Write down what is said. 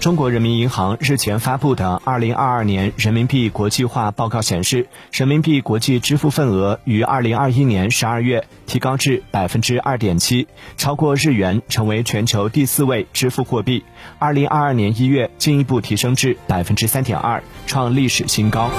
中国人民银行日前发布的二零二二年人民币国际化报告显示人民币国际支付份额于二零二一年十二月提高至百分之二点七超过日元成为全球第四位支付货币。二零二二年一月进一步提升至百分之三点二创历史新高。